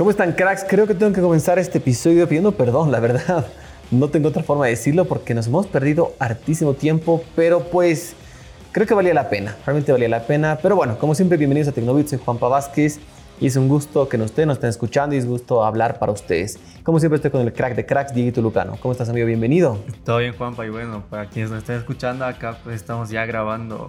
¿Cómo están, cracks? Creo que tengo que comenzar este episodio pidiendo perdón, la verdad. No tengo otra forma de decirlo porque nos hemos perdido hartísimo tiempo, pero pues creo que valía la pena, realmente valía la pena. Pero bueno, como siempre, bienvenidos a Tecnobit, soy Juanpa Vázquez y es un gusto que ustedes nos estén escuchando y es gusto hablar para ustedes. Como siempre, estoy con el crack de cracks, Dieguito Lucano. ¿Cómo estás, amigo? Bienvenido. Todo bien, Juanpa, y bueno, para quienes nos estén escuchando acá, pues estamos ya grabando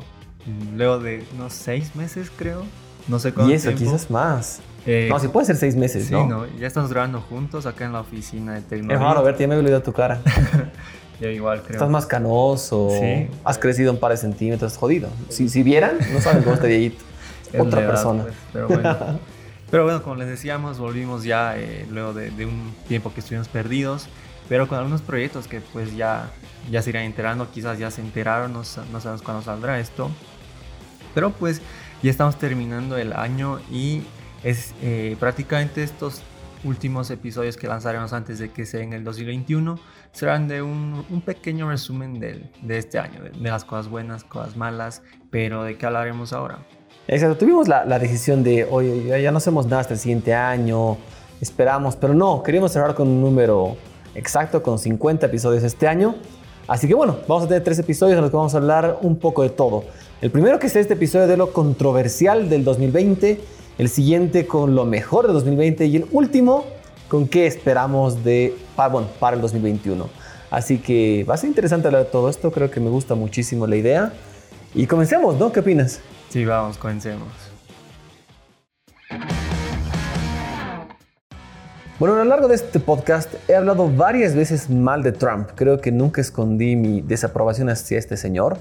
luego de unos seis meses, creo. No sé cuánto Y eso, quizás más. Eh, no, sí puede ser seis meses, sí, ¿no? ¿no? Ya estamos grabando juntos acá en la oficina de Tecnobit. Es raro verte, ya me he olvidado tu cara. Yo igual creo. Estás más canoso, Sí. has crecido un par de centímetros, jodido. Si, si vieran, no saben cómo está Dieguito. Es Otra edad, persona. pues, pero, bueno. pero bueno, como les decíamos, volvimos ya eh, luego de, de un tiempo que estuvimos perdidos, pero con algunos proyectos que pues ya, ya se irán enterando, quizás ya se enteraron, no, no sabemos cuándo saldrá esto. Pero pues ya estamos terminando el año y es eh, prácticamente estos últimos episodios que lanzaremos antes de que sea en el 2021 serán de un, pequeño resumen de este año, de, las cosas buenas, cosas malas, pero de qué hablaremos ahora. Exacto, tuvimos la, decisión de, oye, ya, ya no hacemos nada hasta el siguiente año, esperamos, pero no, queríamos cerrar con un número exacto, con 50 episodios este año. Así que bueno, vamos a tener tres episodios en los que vamos a hablar un poco de todo. El primero que es este episodio de lo controversial del 2020, el siguiente con lo mejor del 2020 y el último con qué esperamos de, bueno, para el 2021. Así que va a ser interesante hablar de todo esto, creo que me gusta muchísimo la idea. Y comencemos, ¿no? ¿Qué opinas? Sí, vamos, comencemos. Bueno, a lo largo de este podcast he hablado varias veces mal de Trump. Creo que nunca escondí mi desaprobación hacia este señor.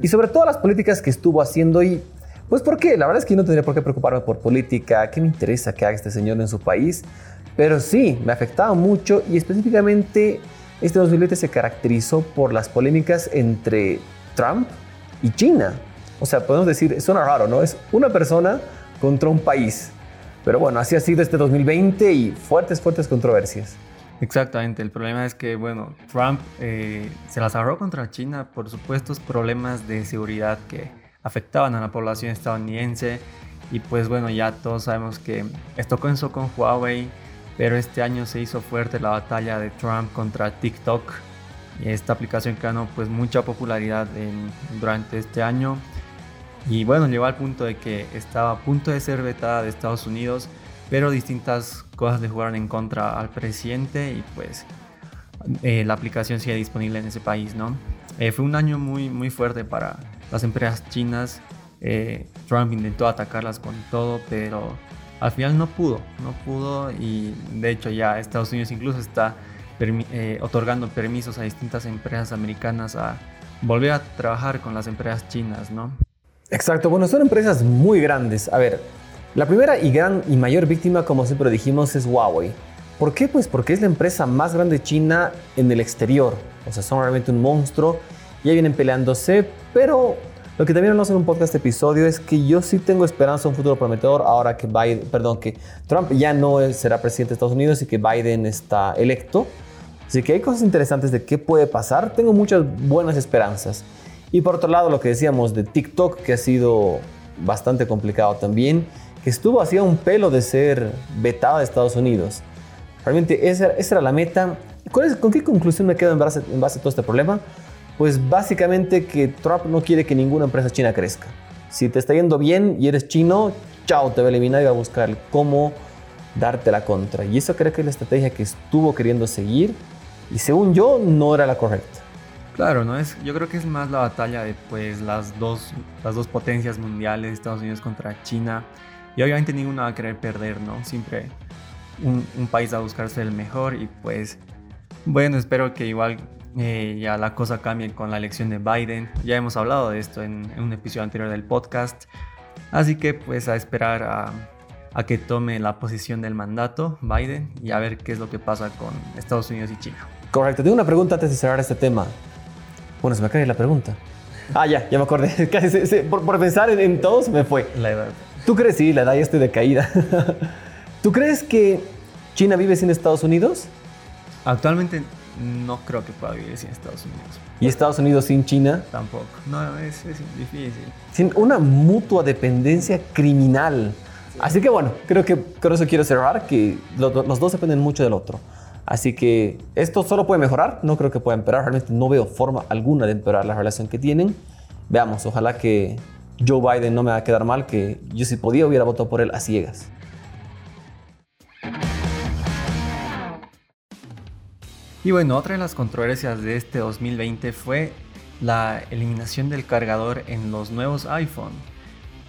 Y sobre todas las políticas que estuvo haciendo y... Pues ¿por qué? La verdad es que yo no tendría por qué preocuparme por política. ¿Qué me interesa que haga este señor en su país? Pero sí, me afectaba mucho y específicamente este 2020 se caracterizó por las polémicas entre Trump y China. O sea, podemos decir, suena raro, ¿no? Es una persona contra un país. Pero bueno, así ha sido este 2020 y fuertes, fuertes controversias. Exactamente, el problema es que, bueno, Trump eh, se las agarró contra China por supuestos problemas de seguridad que afectaban a la población estadounidense. Y pues bueno, ya todos sabemos que esto comenzó con Huawei, pero este año se hizo fuerte la batalla de Trump contra TikTok. Esta aplicación ganó pues mucha popularidad durante este año. Y bueno, llegó al punto de que estaba a punto de ser vetada de Estados Unidos, pero distintas cosas le jugaron en contra al presidente y pues eh, la aplicación sigue disponible en ese país, ¿no? Eh, fue un año muy, muy fuerte para las empresas chinas. Eh, Trump intentó atacarlas con todo, pero al final no pudo, no pudo y de hecho ya Estados Unidos incluso está eh, otorgando permisos a distintas empresas americanas a volver a trabajar con las empresas chinas, ¿no? Exacto, bueno, son empresas muy grandes. A ver, la primera y gran y mayor víctima, como siempre dijimos, es Huawei. ¿Por qué? Pues porque es la empresa más grande de China en el exterior. O sea, son realmente un monstruo. Ya vienen peleándose, pero lo que también hablamos en un podcast episodio es que yo sí tengo esperanza, un futuro prometedor, ahora que Biden, perdón, que Trump ya no será presidente de Estados Unidos y que Biden está electo. Así que hay cosas interesantes de qué puede pasar. Tengo muchas buenas esperanzas. Y por otro lado, lo que decíamos de TikTok, que ha sido bastante complicado también, que estuvo hacía un pelo de ser vetada de Estados Unidos. Realmente esa, esa era la meta. ¿Cuál es- ¿Con qué conclusión me quedo en base, en base a todo este problema? Pues básicamente que Trump no quiere que ninguna empresa china crezca. Si te está yendo bien y eres chino, chao, te va a eliminar y va a buscar cómo darte la contra. Y eso creo que es la estrategia que estuvo queriendo seguir y según yo no era la correcta. Claro, no es, yo creo que es más la batalla de pues las dos, las dos potencias mundiales, Estados Unidos contra China. Y obviamente ninguno va a querer perder, ¿no? Siempre un, un país va a buscarse el mejor y pues bueno, espero que igual eh, ya la cosa cambie con la elección de Biden. Ya hemos hablado de esto en, en un episodio anterior del podcast. Así que pues a esperar a, a que tome la posición del mandato Biden y a ver qué es lo que pasa con Estados Unidos y China. Correcto. Tengo una pregunta antes de cerrar este tema. Bueno, se me cae la pregunta. Ah, ya, ya me acordé. Casi se- se- por, por pensar en, en todo se me fue. La edad. ¿Tú crees? Sí, la edad ya estoy de caída. ¿Tú crees que China vive sin Estados Unidos Actualmente no creo que pueda vivir sin Estados Unidos. y Estados Unidos sin China? Tampoco. No, es, es difícil. Sin una mutua dependencia criminal. Así que bueno, creo que con eso quiero cerrar, que los dos dependen mucho del otro. Así que esto solo puede mejorar, no creo que pueda empeorar, realmente no veo forma alguna de empeorar la relación que tienen. Veamos, ojalá que Joe Biden no me va a quedar mal, que yo si podía hubiera votado por él a ciegas. Y bueno, otra de las controversias de este 2020 fue la eliminación del cargador en los nuevos iPhone.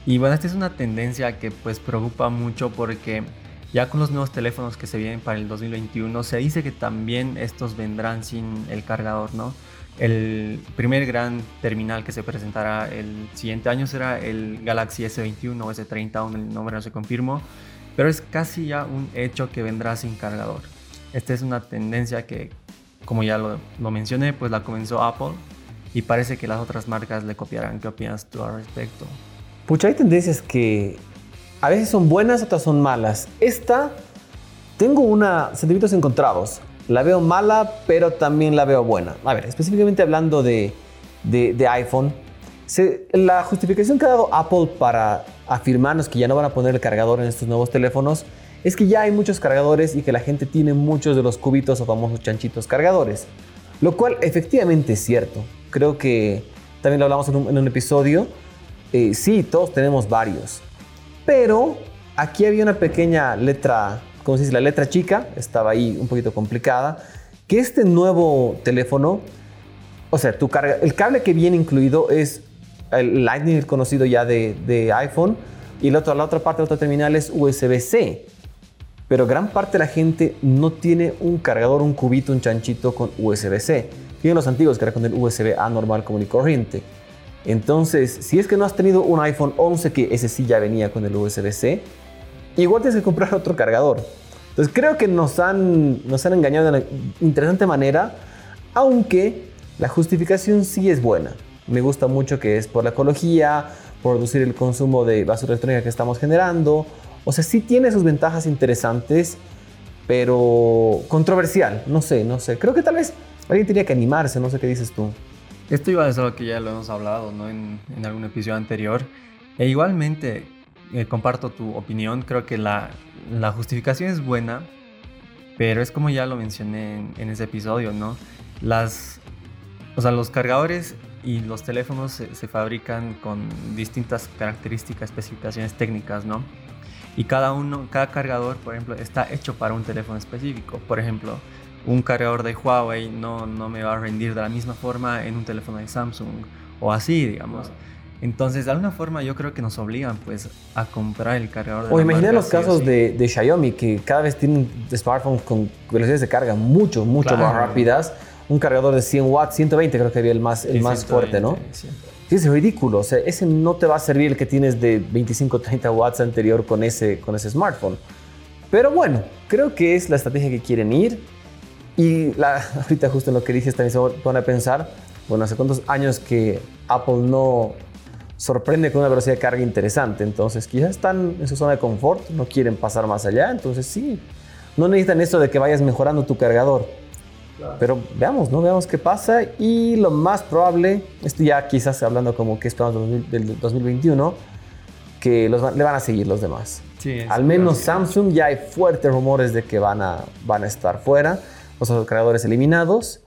Y bueno, esta es una tendencia que pues preocupa mucho porque ya con los nuevos teléfonos que se vienen para el 2021 se dice que también estos vendrán sin el cargador, ¿no? El primer gran terminal que se presentará el siguiente año será el Galaxy S21 o S30, aún el nombre no se confirmó, pero es casi ya un hecho que vendrá sin cargador. Esta es una tendencia que como ya lo, mencioné, pues la comenzó Apple y parece que las otras marcas le copiarán. ¿Qué opinas tú al respecto? Pucha, hay tendencias que a veces son buenas, otras son malas. Esta, tengo una sentimientos encontrados. La veo mala, pero también la veo buena. A ver, específicamente hablando de, de, iPhone, la justificación que ha dado Apple para afirmarnos que ya no van a poner el cargador en estos nuevos teléfonos es que ya hay muchos cargadores y que la gente tiene muchos de los cubitos o famosos chanchitos cargadores. Lo cual efectivamente es cierto. Creo que también lo hablamos en un, episodio. Eh, sí, todos tenemos varios. Pero aquí había una pequeña letra, ¿cómo se dice? La letra chica, estaba ahí un poquito complicada. Que este nuevo teléfono, o sea, tu carga, el cable que viene incluido es el Lightning, el conocido ya de, iPhone. Y la otra, la otra parte, la otra terminal es USB-C pero gran parte de la gente no tiene un cargador, un cubito, un chanchito con USB-C. Tienen los antiguos que era con el USB-A normal común y corriente. Entonces, si es que no has tenido un iPhone 11 que ese sí ya venía con el USB-C, igual tienes que comprar otro cargador. Entonces creo que nos han, nos han engañado de una interesante manera, aunque la justificación sí es buena. Me gusta mucho que es por la ecología, por reducir el consumo de basura electrónica que estamos generando, o sea, sí tiene sus ventajas interesantes, pero controversial. No sé, no sé. Creo que tal vez alguien tenía que animarse, no sé qué dices tú. Esto iba a ser algo que ya lo hemos hablado ¿no? en, algún episodio anterior. E igualmente, eh, comparto tu opinión. Creo que la, la, justificación es buena, pero es como ya lo mencioné en, ese episodio, ¿no? Las, o sea, los cargadores y los teléfonos se, se fabrican con distintas características, especificaciones técnicas, ¿no? Y cada uno, cada cargador, por ejemplo, está hecho para un teléfono específico. Por ejemplo, un cargador de Huawei no, no me va a rendir de la misma forma en un teléfono de Samsung o así, digamos. Entonces, de alguna forma, yo creo que nos obligan pues a comprar el cargador. De o imagina los casos de, de, Xiaomi que cada vez tienen smartphones con velocidades de carga mucho, mucho más rápidas. Un cargador de 100 watts, 120 creo que había el más, el más fuerte, ¿no? Sí, es ridículo. O sea, ese no te va a servir el que tienes de 25 30 watts anterior con ese, con ese smartphone. Pero bueno, creo que es la estrategia que quieren ir. Y la, ahorita justo en lo que dices también se pone a pensar, bueno, hace cuántos años que Apple no sorprende con una velocidad de carga interesante. Entonces quizás están en su zona de confort, no quieren pasar más allá. Entonces sí, no necesitan eso de que vayas mejorando tu cargador. Pero veamos, ¿no? Veamos qué pasa y lo más probable, esto ya quizás hablando como que esperamos del 2021, que los, le van a seguir los demás. Al menos Samsung ya hay fuertes rumores de que van a, van a estar fuera, los creadores eliminados.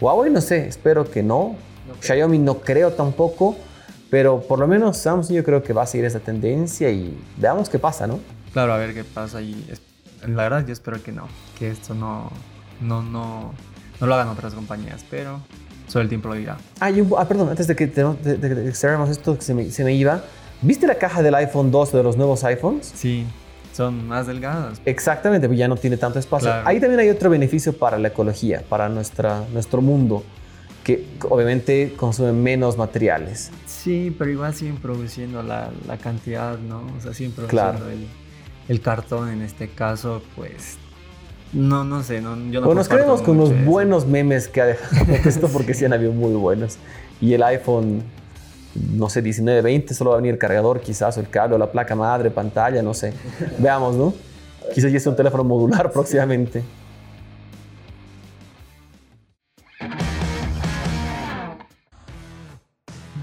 Huawei no sé, espero que no. Xiaomi no creo tampoco, pero por lo menos Samsung yo creo que va a seguir esa tendencia y veamos qué pasa, ¿no? Claro, a ver qué pasa y la verdad yo espero que no, que esto no, no, no, no lo hagan otras compañías, pero sobre el tiempo lo dirá. Ah, ah perdón, antes de que, cerremos esto, que se me, se me iba. ¿Viste la caja del iPhone 2 de los nuevos iPhones? Sí, son más delgadas. Exactamente, pues ya no tiene tanto espacio. Ahí también hay otro beneficio para la ecología, para nuestra, nuestro mundo, que obviamente consume menos materiales. Sí, pero igual siguen produciendo la, la cantidad, ¿no? O sea, siguen produciendo el, el, cartón en este caso, pues no, no sé, no, yo no Bueno, nos quedamos con unos buenos memes que ha dejado esto porque sí han habido muy buenos. Y el iPhone, no sé, 19, 20, solo va a venir el cargador, quizás, o el cable, o la placa madre, pantalla, no sé. Veamos, ¿no? Quizás ya sea un teléfono modular próximamente.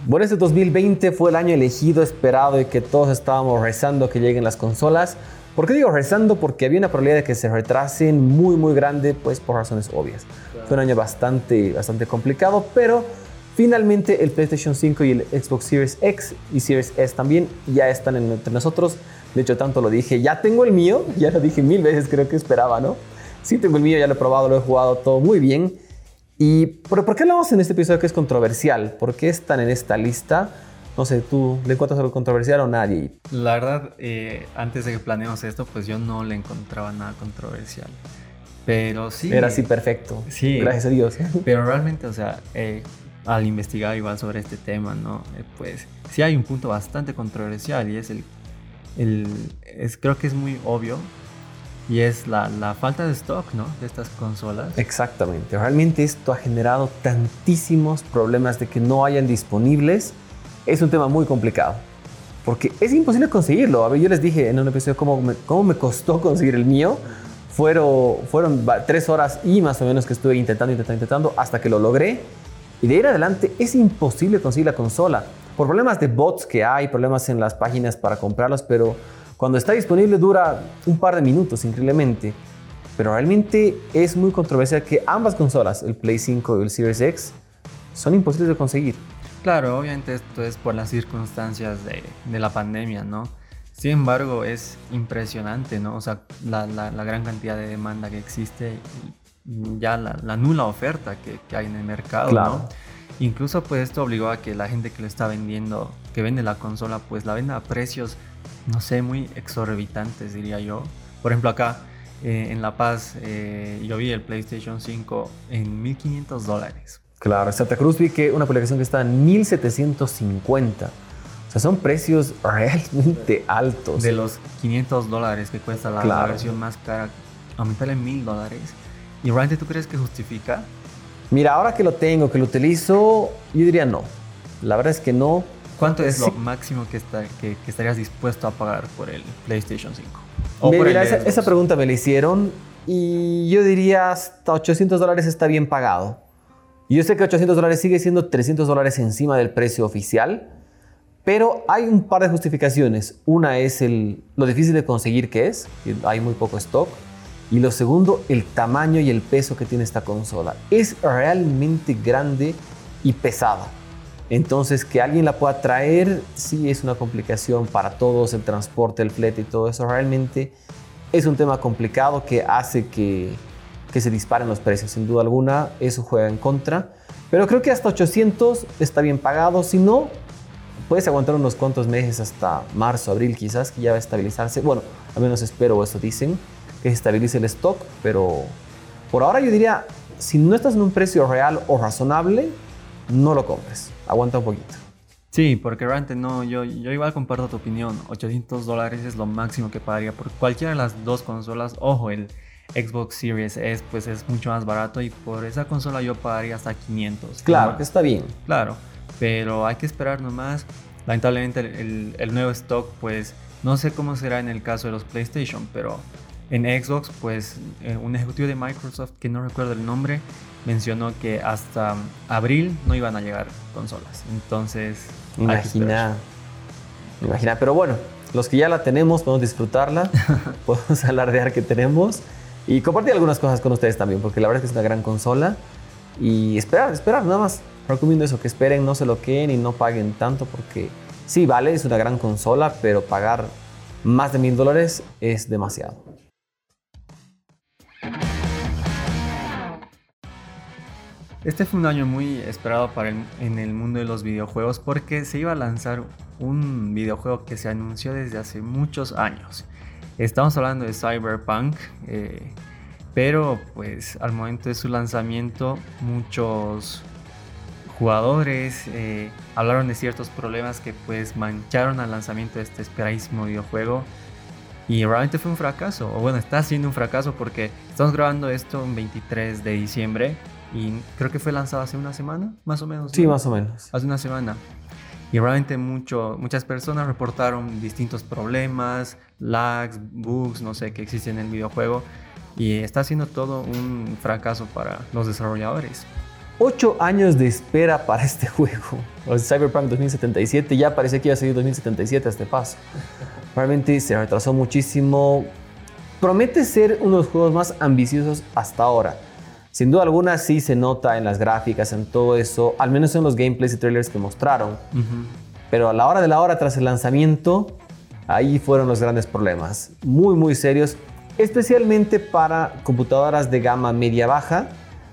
Bueno, este 2020 fue el año elegido, esperado y que todos estábamos rezando que lleguen las consolas. ¿Por qué digo rezando? Porque había una probabilidad de que se retrasen muy, muy grande, pues por razones obvias. Fue un año bastante, bastante complicado, pero finalmente el PlayStation 5 y el Xbox Series X y Series S también ya están entre nosotros. De hecho, tanto lo dije, ya tengo el mío, ya lo dije mil veces, creo que esperaba, ¿no? Sí, tengo el mío, ya lo he probado, lo he jugado todo muy bien. ¿Y por, por qué hablamos en este episodio que es controversial? ¿Por qué están en esta lista? No sé, ¿tú le encuentras algo controversial o nadie? La verdad, eh, antes de que planeemos esto, pues yo no le encontraba nada controversial. Pero sí. Era así perfecto. Sí. Gracias a Dios. Pero realmente, o sea, eh, al investigar igual sobre este tema, ¿no? Eh, pues sí hay un punto bastante controversial y es el. el es, creo que es muy obvio y es la, la, falta de stock ¿no? de estas consolas. Exactamente. Realmente esto ha generado tantísimos problemas de que no hayan disponibles. Es un tema muy complicado. Porque es imposible conseguirlo. A ver, yo les dije en un episodio cómo me, costó conseguir el mío. Fueron, tres horas y más o menos que estuve intentando, intentando, intentando hasta que lo logré. Y de en adelante es imposible conseguir la consola. Por problemas de bots que hay, problemas en las páginas para comprarlos, pero cuando está disponible dura un par de minutos, increíblemente. Pero realmente es muy controversial que ambas consolas, el Play 5 y el Series X, son imposibles de conseguir. Claro, obviamente esto es por las circunstancias de, la pandemia, ¿no? Sin embargo, es impresionante, ¿no? O sea, la, gran cantidad de demanda que existe y ya la, nula oferta que, hay en el mercado, claro. ¿no? Incluso pues esto obligó a que la gente que lo está vendiendo, que vende la consola, pues la venda a precios no sé, muy exorbitantes, diría yo. Por ejemplo, acá eh, en La Paz eh, yo vi el PlayStation 5 en 1500 dólares. Claro, Santa Cruz vi que una publicación que está en 1750. O sea, son precios realmente altos. De los 500 dólares que cuesta la, versión más cara, aumentarle 1000 dólares. ¿Y realmente tú crees que justifica? Mira, ahora que lo tengo, que lo utilizo, yo diría no. La verdad es que no, ¿Cuánto es lo máximo que, está, que, estarías dispuesto a pagar por el PlayStation 5? mira, esa, pregunta me la hicieron y yo diría hasta 800 dólares está bien pagado. Y yo sé que 800 dólares sigue siendo 300 dólares encima del precio oficial, pero hay un par de justificaciones. Una es el, lo difícil de conseguir que es, hay muy poco stock. Y lo segundo, el tamaño y el peso que tiene esta consola. Es realmente grande y pesada. Entonces, que alguien la pueda traer, sí es una complicación para todos, el transporte, el flete y todo eso. Realmente es un tema complicado que hace que, se disparen los precios. Sin duda alguna, eso juega en contra. Pero creo que hasta 800 está bien pagado. Si no, puedes aguantar unos cuantos meses hasta marzo, abril quizás, que ya va a estabilizarse. Bueno, al menos espero eso dicen, que se estabilice el stock. Pero por ahora yo diría, si no estás en un precio real o razonable, no lo compres. Aguanta un poquito. Sí, porque realmente no, yo, yo igual comparto tu opinión. 800 dólares es lo máximo que pagaría por cualquiera de las dos consolas. Ojo, el Xbox Series S pues es mucho más barato y por esa consola yo pagaría hasta 500. Claro, que está bien. Claro, pero hay que esperar nomás. Lamentablemente el, el, nuevo stock pues no sé cómo será en el caso de los PlayStation, pero en Xbox pues eh, un ejecutivo de Microsoft que no recuerdo el nombre mencionó que hasta abril no iban a llegar consolas. Entonces, imagina, imagina. Pero bueno, los que ya la tenemos podemos disfrutarla, podemos alardear que tenemos y compartir algunas cosas con ustedes también, porque la verdad es que es una gran consola y esperar, esperar nada más. Recomiendo eso, que esperen, no se lo queden y no paguen tanto porque sí, vale, es una gran consola, pero pagar más de mil dólares es demasiado. Este fue un año muy esperado para en el mundo de los videojuegos porque se iba a lanzar un videojuego que se anunció desde hace muchos años. Estamos hablando de Cyberpunk, eh, pero pues al momento de su lanzamiento muchos jugadores eh, hablaron de ciertos problemas que pues mancharon al lanzamiento de este esperadísimo videojuego y realmente fue un fracaso, o bueno, está siendo un fracaso porque estamos grabando esto en 23 de diciembre y creo que fue lanzado hace una semana, más o menos. Sí, más o menos. Hace una semana. Y realmente muchas personas reportaron distintos problemas, lags, bugs, no sé, que existen en el videojuego. Y está siendo todo un fracaso para los desarrolladores. Ocho años de espera para este juego. Cyberpunk 2077 ya parecía que iba a salir 2077 a este paso. Realmente se retrasó muchísimo. Promete ser uno de los juegos más ambiciosos hasta ahora. Sin duda alguna sí se nota en las gráficas, en todo eso, al menos en los gameplays y trailers que mostraron. Pero a la hora de la hora tras el lanzamiento, ahí fueron los grandes problemas. Muy, muy serios, especialmente para computadoras de gama media-baja,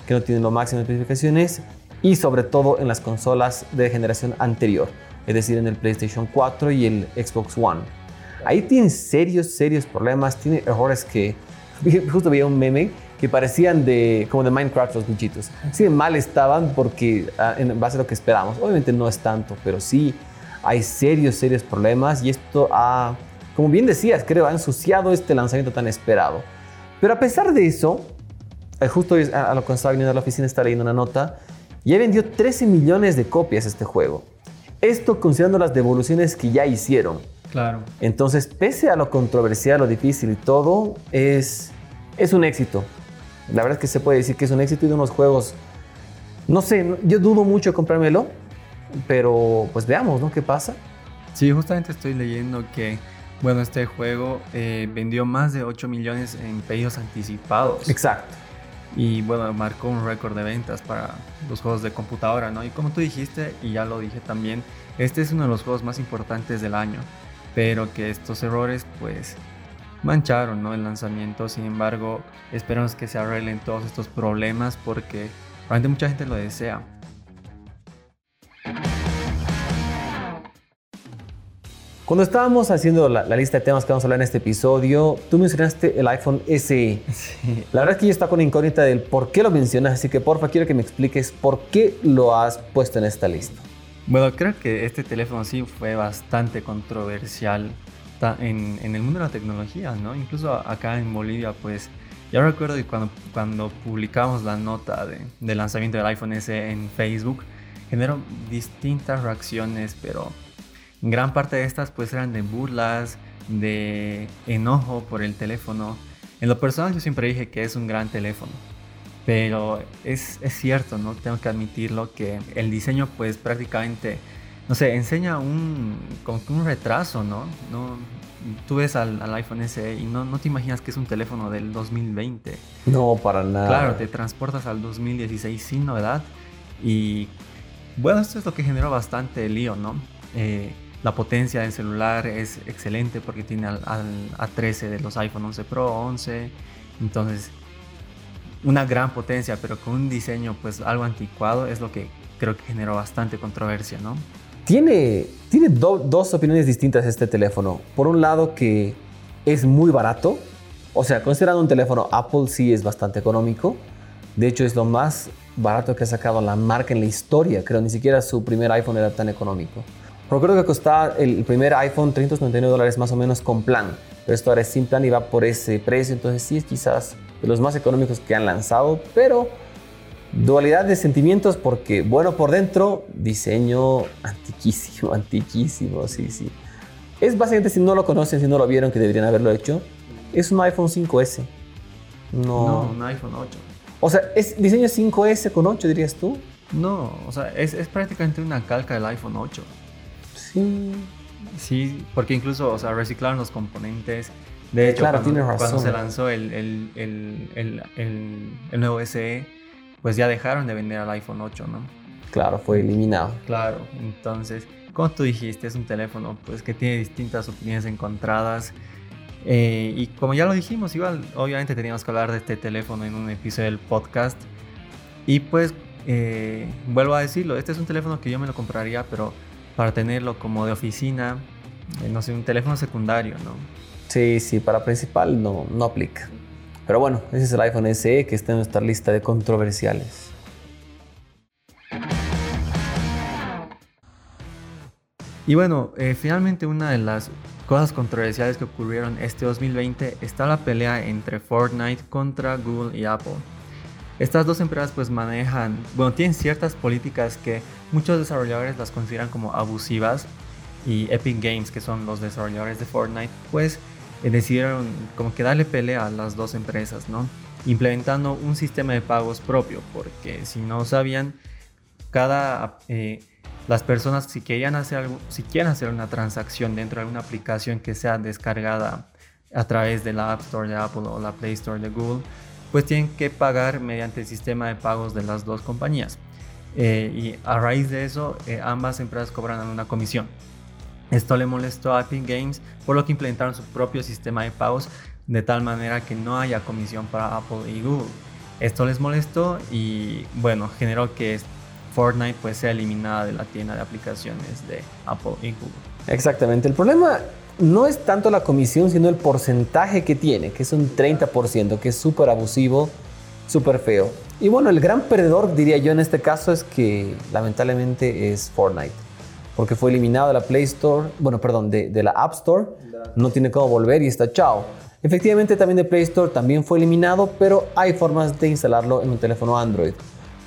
que no tienen lo máximo de especificaciones, y sobre todo en las consolas de generación anterior, es decir, en el PlayStation 4 y el Xbox One. Ahí tienen serios, serios problemas, tiene errores que... Justo veía un meme que parecían de como de Minecraft los bichitos. Sí, mal estaban porque ah, en base a lo que esperamos. Obviamente no es tanto, pero sí hay serios, serios problemas y esto ha, como bien decías, creo, ha ensuciado este lanzamiento tan esperado. Pero a pesar de eso, eh, justo a lo que estaba viniendo a la oficina, estaba leyendo una nota, ya vendió 13 millones de copias este juego. Esto considerando las devoluciones que ya hicieron. Claro. Entonces, pese a lo controversial, lo difícil y todo, es, es un éxito. La verdad es que se puede decir que es un éxito y de unos juegos, no sé, yo dudo mucho comprármelo, pero pues veamos, ¿no? ¿Qué pasa? Sí, justamente estoy leyendo que, bueno, este juego eh, vendió más de 8 millones en pedidos anticipados. Exacto. Y bueno, marcó un récord de ventas para los juegos de computadora, ¿no? Y como tú dijiste, y ya lo dije también, este es uno de los juegos más importantes del año, pero que estos errores, pues, mancharon ¿no? el lanzamiento. Sin embargo, esperamos que se arreglen todos estos problemas porque realmente mucha gente lo desea. Cuando estábamos haciendo la, lista de temas que vamos a hablar en este episodio, tú mencionaste el iPhone SE. La verdad es que yo estaba con incógnita del por qué lo mencionas, así que porfa quiero que me expliques por qué lo has puesto en esta lista. Bueno, creo que este teléfono sí fue bastante controversial en, en, el mundo de la tecnología, ¿no? Incluso acá en Bolivia, pues, ya recuerdo que cuando, cuando publicamos la nota de, lanzamiento del iPhone S en Facebook, generó distintas reacciones, pero gran parte de estas pues eran de burlas, de enojo por el teléfono. En lo personal yo siempre dije que es un gran teléfono, pero es, es cierto, ¿no? Tengo que admitirlo que el diseño pues prácticamente no sé, enseña un, como un retraso, ¿no? no tú ves al, iPhone SE y no, no te imaginas que es un teléfono del 2020. No, para nada. Claro, te transportas al 2016 sin novedad. Y bueno, esto es lo que generó bastante lío, ¿no? Eh, la potencia del celular es excelente porque tiene al, A13 de los iPhone 11 Pro, 11. Entonces, una gran potencia, pero con un diseño pues algo anticuado es lo que creo que generó bastante controversia, ¿no? Tiene, tiene dos opiniones distintas este teléfono. Por un lado que es muy barato. O sea, considerando un teléfono Apple sí es bastante económico. De hecho es lo más barato que ha sacado la marca en la historia. Creo ni siquiera su primer iPhone era tan económico. Creo que costaba el primer iPhone 399 dólares más o menos con plan. Pero esto ahora es sin plan y va por ese precio. Entonces sí es quizás de los más económicos que han lanzado. Pero Dualidad de sentimientos porque, bueno, por dentro, diseño antiquísimo, antiquísimo, sí, sí. Es básicamente, si no lo conocen, si no lo vieron, que deberían haberlo hecho, es un iPhone 5S. No, no un iPhone 8. O sea, ¿es diseño 5S con 8, dirías tú? No, o sea, es, es prácticamente una calca del iPhone 8. Sí. Sí, porque incluso, o sea, reciclaron los componentes. De hecho, claro, cuando, cuando se lanzó el, el, el, el nuevo SE, pues ya dejaron de vender al iPhone 8, ¿no? Claro, fue eliminado. Claro, entonces, como tú dijiste, es un teléfono pues que tiene distintas opiniones encontradas. Eh, y como ya lo dijimos, igual, obviamente teníamos que hablar de este teléfono en un episodio del podcast. Y pues, eh, vuelvo a decirlo, este es un teléfono que yo me lo compraría, pero para tenerlo como de oficina, eh, no sé, un teléfono secundario, ¿no? Sí, sí, para principal no, no aplica. Pero bueno, ese es el iPhone SE que está en nuestra lista de controversiales. Y bueno, eh, finalmente una de las cosas controversiales que ocurrieron este 2020 está la pelea entre Fortnite contra Google y Apple. Estas dos empresas pues manejan, bueno, tienen ciertas políticas que muchos desarrolladores las consideran como abusivas y Epic Games, que son los desarrolladores de Fortnite, pues decidieron como que darle pelea a las dos empresas, ¿no? implementando un sistema de pagos propio, porque si no sabían, cada eh, las personas si querían hacer algo, si quieren hacer una transacción dentro de una aplicación que sea descargada a través de la App Store de Apple o la Play Store de Google, pues tienen que pagar mediante el sistema de pagos de las dos compañías. Eh, y a raíz de eso, eh, ambas empresas cobran una comisión. Esto le molestó a Epic Games, por lo que implementaron su propio sistema de pagos de tal manera que no haya comisión para Apple y Google. Esto les molestó y bueno, generó que Fortnite pues sea eliminada de la tienda de aplicaciones de Apple y Google. Exactamente, el problema no es tanto la comisión, sino el porcentaje que tiene, que es un 30%, que es súper abusivo, súper feo. Y bueno, el gran perdedor, diría yo en este caso, es que lamentablemente es Fortnite, porque fue eliminado de la Play Store, bueno, perdón, de, de la App Store, no tiene cómo volver y está chao. Efectivamente, también de Play Store también fue eliminado, pero hay formas de instalarlo en un teléfono Android,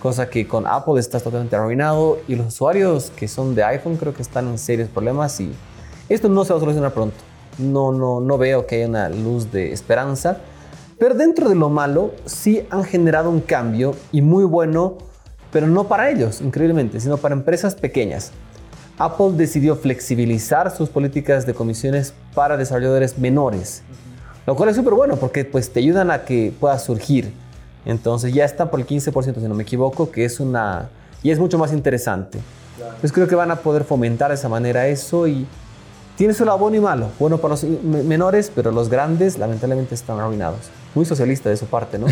cosa que con Apple está totalmente arruinado y los usuarios que son de iPhone creo que están en serios problemas y esto no se va a solucionar pronto. No, no, no veo que haya una luz de esperanza. Pero dentro de lo malo, sí han generado un cambio y muy bueno, pero no para ellos, increíblemente, sino para empresas pequeñas. Apple decidió flexibilizar sus políticas de comisiones para desarrolladores menores, lo cual es súper bueno porque pues, te ayudan a que pueda surgir. Entonces ya está por el 15%, si no me equivoco, que es una... y es mucho más interesante. Pues creo que van a poder fomentar de esa manera eso y tiene su lado bueno y malo. Bueno para los menores, pero los grandes lamentablemente están arruinados. Muy socialista de su parte, ¿no?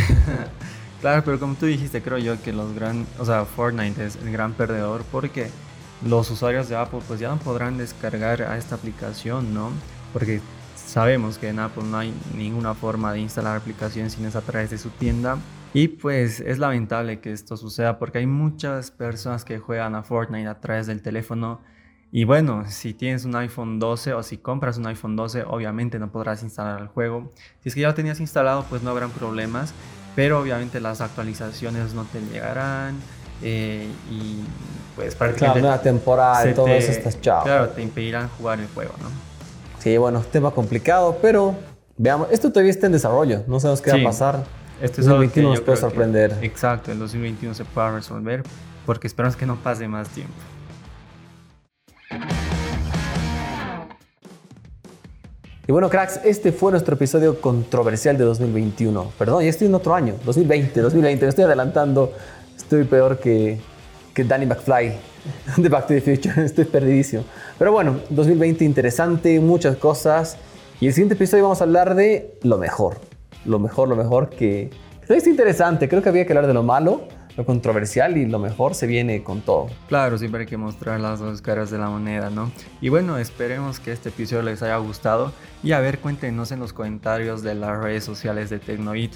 claro, pero como tú dijiste, creo yo que los gran, o sea, Fortnite es el gran perdedor porque los usuarios de Apple pues ya no podrán descargar a esta aplicación, ¿no? Porque sabemos que en Apple no hay ninguna forma de instalar aplicaciones sin es a través de su tienda. Y pues es lamentable que esto suceda porque hay muchas personas que juegan a Fortnite a través del teléfono y bueno, si tienes un iPhone 12 o si compras un iPhone 12, obviamente no podrás instalar el juego. Si es que ya lo tenías instalado, pues no habrán problemas, pero obviamente las actualizaciones no te llegarán. Eh, y pues para claro, nueva temporada, todo eso estás chao. Claro, te impedirán jugar el juego, ¿no? Sí, bueno, tema complicado, pero veamos, esto todavía está en desarrollo, no sabemos qué va a pasar. Este es 2021 nos puede sorprender. exacto, el 2021 se pueda resolver porque esperamos que no pase más tiempo. Y bueno, cracks, este fue nuestro episodio controversial de 2021. Perdón, ya estoy en otro año, 2020, 2020. Me estoy adelantando. Estoy peor que, que Danny McFly de Back to the Future. Estoy perdidísimo. Pero bueno, 2020 interesante, muchas cosas. Y el siguiente episodio vamos a hablar de lo mejor. Lo mejor, lo mejor que... Es interesante. Creo que había que hablar de lo malo lo controversial y lo mejor se viene con todo. Claro, siempre hay que mostrar las dos caras de la moneda, ¿no? Y bueno, esperemos que este episodio les haya gustado y a ver, cuéntenos en los comentarios de las redes sociales de Tecnoit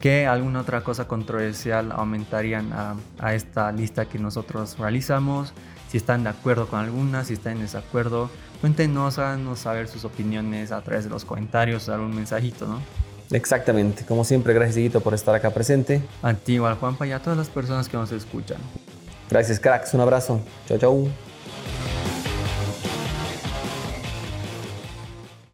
qué alguna otra cosa controversial aumentarían a, a esta lista que nosotros realizamos, si están de acuerdo con alguna, si están en desacuerdo, cuéntenos, háganos saber sus opiniones a través de los comentarios, algún mensajito, ¿no? Exactamente. Como siempre, gracias, Higuito, por estar acá presente. A ti, igual, Juanpa, y a todas las personas que nos escuchan. Gracias, cracks. Un abrazo. Chao, chao.